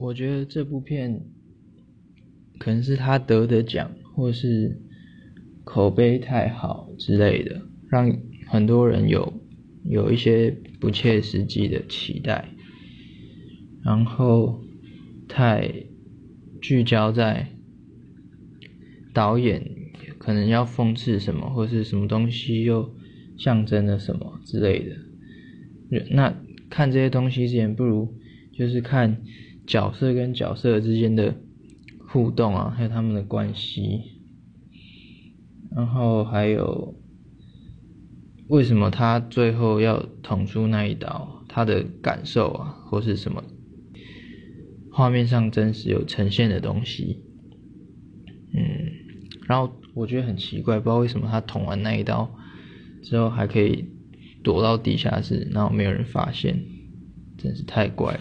我觉得这部片可能是他得的奖，或是口碑太好之类的，让很多人有有一些不切实际的期待，然后太聚焦在导演可能要讽刺什么，或是什么东西又象征了什么之类的。那看这些东西之前，不如就是看角色跟角色之间的互动啊，还有他们的关系，然后还有为什么他最后要捅出那一刀，他的感受啊，或是什么画面上真实有呈现的东西，嗯，然后我觉得很奇怪，不知道为什么他捅完那一刀之后还可以。躲到地下室，然后没有人发现，真是太怪了。